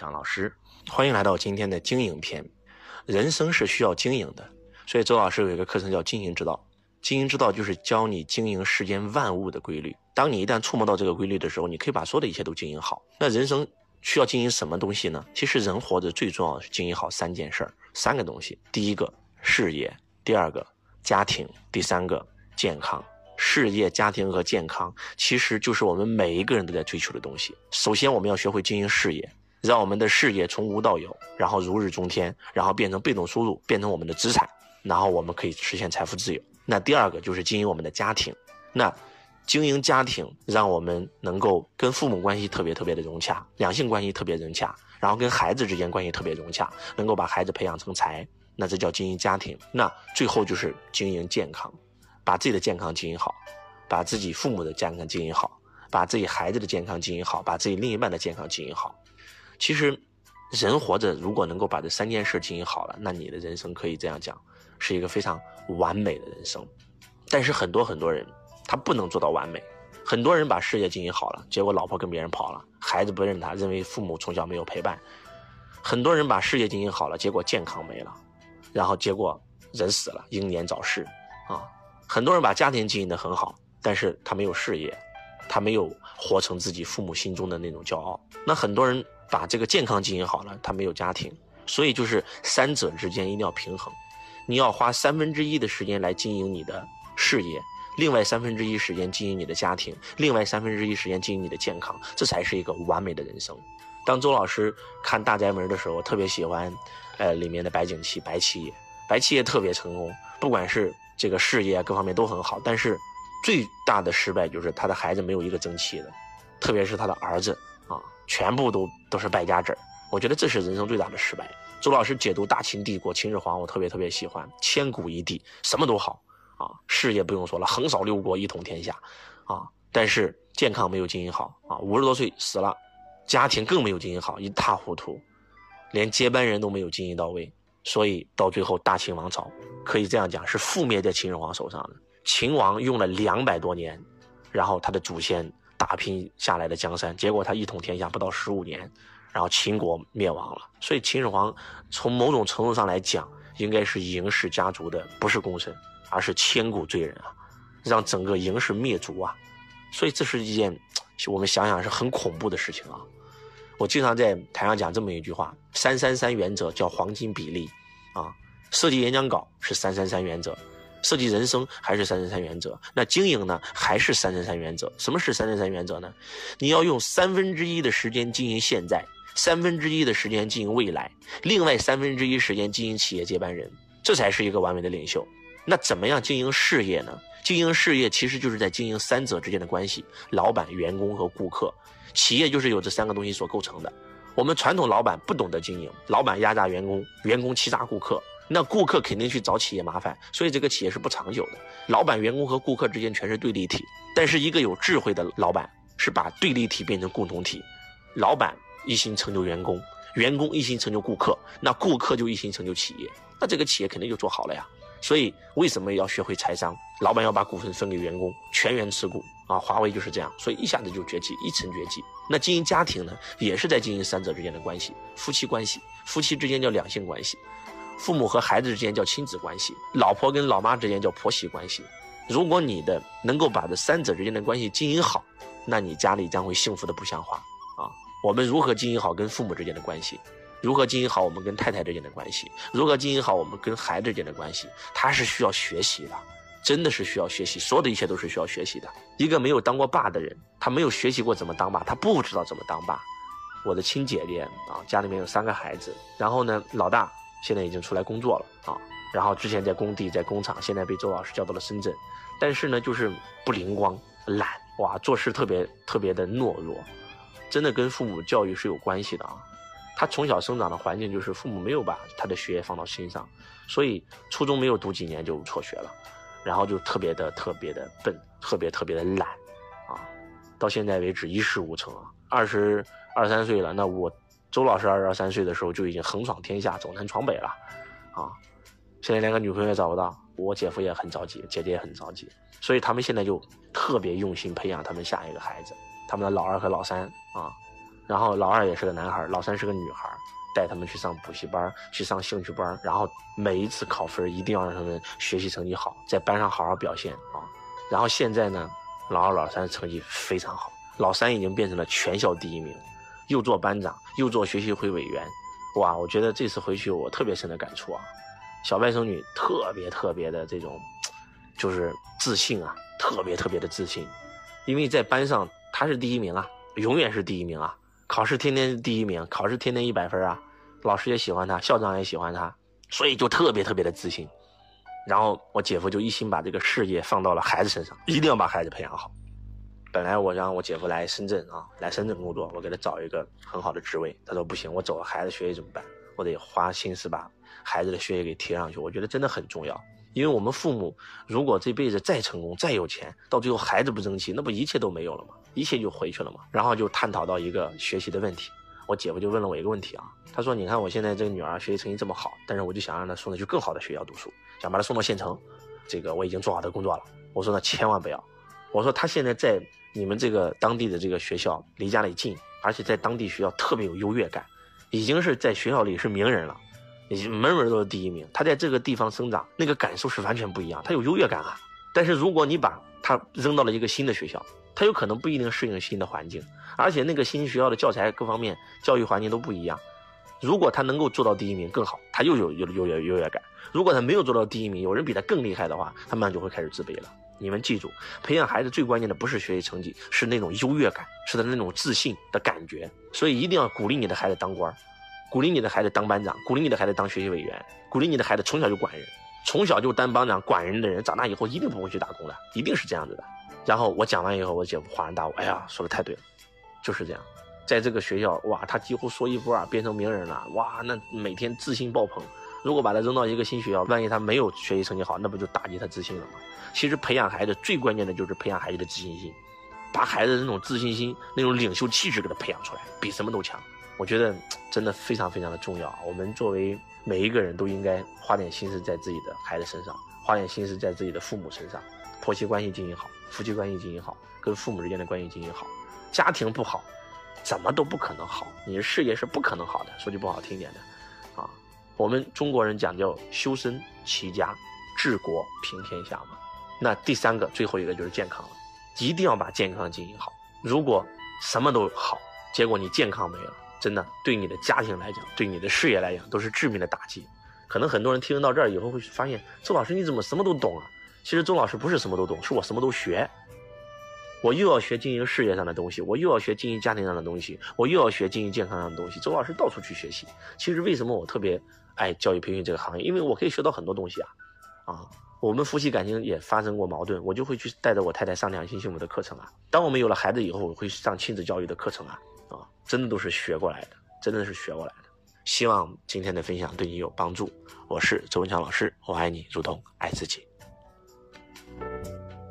张老师，欢迎来到今天的经营篇。人生是需要经营的，所以周老师有一个课程叫经营之道。经营之道就是教你经营世间万物的规律。当你一旦触摸到这个规律的时候，你可以把所有的一切都经营好。那人生需要经营什么东西呢？其实人活着最重要是经营好三件事儿，三个东西。第一个事业，第二个家庭，第三个健康。事业、家庭和健康，其实就是我们每一个人都在追求的东西。首先，我们要学会经营事业，让我们的事业从无到有，然后如日中天，然后变成被动收入，变成我们的资产，然后我们可以实现财富自由。那第二个就是经营我们的家庭，那经营家庭，让我们能够跟父母关系特别特别的融洽，两性关系特别融洽，然后跟孩子之间关系特别融洽，能够把孩子培养成才，那这叫经营家庭。那最后就是经营健康。把自己的健康经营好，把自己父母的健康经营好，把自己孩子的健康经营好，把自己另一半的健康经营好。其实，人活着如果能够把这三件事经营好了，那你的人生可以这样讲，是一个非常完美的人生。但是很多很多人他不能做到完美，很多人把事业经营好了，结果老婆跟别人跑了，孩子不认他，认为父母从小没有陪伴。很多人把事业经营好了，结果健康没了，然后结果人死了，英年早逝啊。很多人把家庭经营得很好，但是他没有事业，他没有活成自己父母心中的那种骄傲。那很多人把这个健康经营好了，他没有家庭，所以就是三者之间一定要平衡。你要花三分之一的时间来经营你的事业，另外三分之一时间经营你的家庭，另外三分之一时间经营你的健康，这才是一个完美的人生。当周老师看《大宅门》的时候，特别喜欢，呃，里面的白景琦白七爷，白七爷特别成功，不管是。这个事业各方面都很好，但是最大的失败就是他的孩子没有一个争气的，特别是他的儿子，全部都都是败家子儿。我觉得这是人生最大的失败。周老师解读大秦帝国秦始皇，我特别特别喜欢，千古一帝，什么都好啊，事业不用说了，横扫六国，一统天下啊，但是健康没有经营好啊，五十多岁死了，家庭更没有经营好，一塌糊涂，连接班人都没有经营到位。所以到最后，大秦王朝可以这样讲是覆灭在秦始皇手上的。秦王用了两百多年，然后他的祖先打拼下来的江山，结果他一统天下不到十五年，然后秦国灭亡了。所以秦始皇从某种程度上来讲，应该是嬴氏家族的不是功臣，而是千古罪人啊，让整个嬴氏灭族啊。所以这是一件我们想想是很恐怖的事情啊。我经常在台上讲这么一句话：三三三原则叫黄金比例，啊，设计演讲稿是三三三原则，设计人生还是三三三原则，那经营呢还是三三三原则。什么是三三三原则呢？你要用三分之一的时间经营现在，三分之一的时间经营未来，另外三分之一时间经营企业接班人，这才是一个完美的领袖。那怎么样经营事业呢？经营事业其实就是在经营三者之间的关系：老板、员工和顾客。企业就是由这三个东西所构成的。我们传统老板不懂得经营，老板压榨员工，员工欺诈顾客，那顾客肯定去找企业麻烦，所以这个企业是不长久的。老板、员工和顾客之间全是对立体，但是一个有智慧的老板是把对立体变成共同体。老板一心成就员工，员工一心成就顾客，那顾客就一心成就企业，那这个企业肯定就做好了呀。所以为什么要学会财商？老板要把股份分给员工，全员持股啊！华为就是这样，所以一下子就崛起，一成崛起。那经营家庭呢，也是在经营三者之间的关系，夫妻关系，夫妻之间叫两性关系，父母和孩子之间叫亲子关系，老婆跟老妈之间叫婆媳关系。如果你的能够把这三者之间的关系经营好，那你家里将会幸福的不像话啊！我们如何经营好跟父母之间的关系？如何经营好我们跟太太之间的关系？如何经营好我们跟孩子之间的关系？他是需要学习的。真的是需要学习，所有的一切都是需要学习的。一个没有当过爸的人，他没有学习过怎么当爸，他不知道怎么当爸。我的亲姐姐啊，家里面有三个孩子，然后呢，老大现在已经出来工作了啊，然后之前在工地、在工厂，现在被周老师叫到了深圳，但是呢，就是不灵光、懒，哇，做事特别特别的懦弱，真的跟父母教育是有关系的啊。他从小生长的环境就是父母没有把他的学业放到心上，所以初中没有读几年就辍学了。然后就特别的特别的笨，特别特别的懒，啊，到现在为止一事无成啊。二十二三岁了，那我周老师二十二三岁的时候就已经横闯天下，走南闯北了，啊，现在连个女朋友也找不到，我姐夫也很着急，姐姐也很着急，所以他们现在就特别用心培养他们下一个孩子，他们的老二和老三啊，然后老二也是个男孩，老三是个女孩，带他们去上补习班，去上兴趣班，然后每一次考分一定要让他们学习成绩好，在班上好好表现啊。然后现在呢，老二、老三成绩非常好，老三已经变成了全校第一名，又做班长，又做学习会委员。哇，我觉得这次回去我特别深的感触啊，小外甥女特别特别的这种，就是自信啊，特别特别的自信，因为在班上她是第一名啊，永远是第一名啊，考试天天是第一名，考试天天一百分啊，老师也喜欢她，校长也喜欢她，所以就特别特别的自信。然后我姐夫就一心把这个事业放到了孩子身上，一定要把孩子培养好。本来我让我姐夫来深圳啊，来深圳工作，我给他找一个很好的职位。他说不行，我走了孩子学习怎么办？我得花心思把孩子的学业给贴上去。我觉得真的很重要，因为我们父母如果这辈子再成功、再有钱，到最后孩子不争气，那不一切都没有了吗？一切就回去了吗？然后就探讨到一个学习的问题。我姐夫就问了我一个问题啊，他说：“你看我现在这个女儿学习成绩这么好，但是我就想让她送她去更好的学校读书，想把她送到县城。这个我已经做好的工作了。”我说：“那千万不要。”我说：“她现在在。”你们这个当地的这个学校离家里近，而且在当地学校特别有优越感，已经是在学校里是名人了，已经门门都是第一名。他在这个地方生长，那个感受是完全不一样，他有优越感啊。但是如果你把他扔到了一个新的学校，他有可能不一定适应新的环境，而且那个新学校的教材各方面教育环境都不一样。如果他能够做到第一名更好，他又有有优越优越感；如果他没有做到第一名，有人比他更厉害的话，他慢慢就会开始自卑了。你们记住，培养孩子最关键的不是学习成绩，是那种优越感，是他那种自信的感觉。所以一定要鼓励你的孩子当官，鼓励你的孩子当班长，鼓励你的孩子当学习委员，鼓励你的孩子从小就管人，从小就当班长管人的人，长大以后一定不会去打工的，一定是这样子的。然后我讲完以后，我姐夫恍然大悟，哎呀，说的太对了，就是这样，在这个学校，哇，他几乎说一不二，变成名人了，哇，那每天自信爆棚。如果把他扔到一个新学校，万一他没有学习成绩好，那不就打击他自信了吗？其实培养孩子最关键的就是培养孩子的自信心，把孩子的那种自信心、那种领袖气质给他培养出来，比什么都强。我觉得真的非常非常的重要。我们作为每一个人都应该花点心思在自己的孩子身上，花点心思在自己的父母身上，婆媳关系经营好，夫妻关系经营好，跟父母之间的关系经营好。家庭不好，怎么都不可能好，你的事业是不可能好的。说句不好听点的。啊我们中国人讲究修身齐家治国平天下嘛，那第三个最后一个就是健康了，一定要把健康经营好。如果什么都好，结果你健康没了，真的对你的家庭来讲，对你的事业来讲都是致命的打击。可能很多人听到这儿以后会发现，周老师你怎么什么都懂啊？其实周老师不是什么都懂，是我什么都学。我又要学经营事业上的东西，我又要学经营家庭上的东西，我又要学经营健康上的东西。周老师到处去学习。其实为什么我特别？爱教育培训这个行业，因为我可以学到很多东西啊，啊，我们夫妻感情也发生过矛盾，我就会去带着我太太上两性幸福的课程啊。当我们有了孩子以后，我会上亲子教育的课程啊，啊，真的都是学过来的，真的是学过来的。希望今天的分享对你有帮助。我是周文强老师，我爱你如同爱自己。